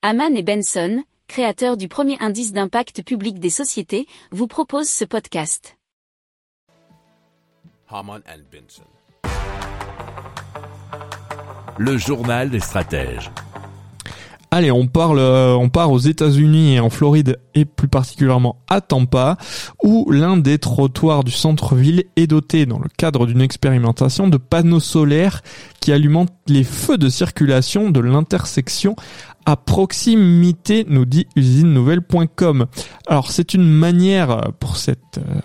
Haman et Benson, créateurs du premier indice d'impact public des sociétés, vous proposent ce podcast. Haman and Benson. Le journal des stratèges. Allez, on parle, euh, on part aux États-Unis et en Floride et plus particulièrement à Tampa, où l'un des trottoirs du centre-ville est doté, dans le cadre d'une expérimentation, de panneaux solaires qui alimentent les feux de circulation de l'intersection à proximité, nous dit usinenouvelle.com. Alors, c'est une manière pour cette euh,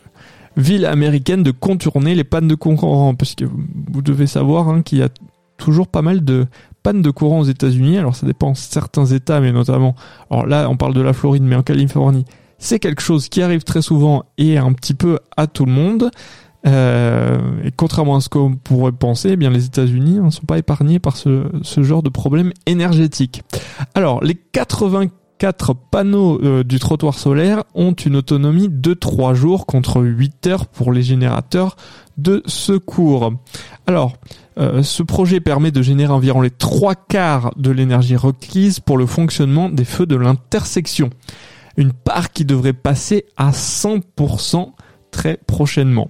ville américaine de contourner les pannes de courant, parce que vous devez savoir hein, qu'il y a toujours pas mal de panne de courant aux États-Unis. Alors ça dépend certains États, mais notamment, alors là on parle de la Floride, mais en Californie, c'est quelque chose qui arrive très souvent et un petit peu à tout le monde. Euh, et contrairement à ce qu'on pourrait penser, eh bien les États-Unis ne sont pas épargnés par ce, ce genre de problème énergétique. Alors les 84 panneaux euh, du trottoir solaire ont une autonomie de 3 jours contre 8 heures pour les générateurs de secours. Alors, euh, ce projet permet de générer environ les trois quarts de l'énergie requise pour le fonctionnement des feux de l'intersection. Une part qui devrait passer à 100% très prochainement.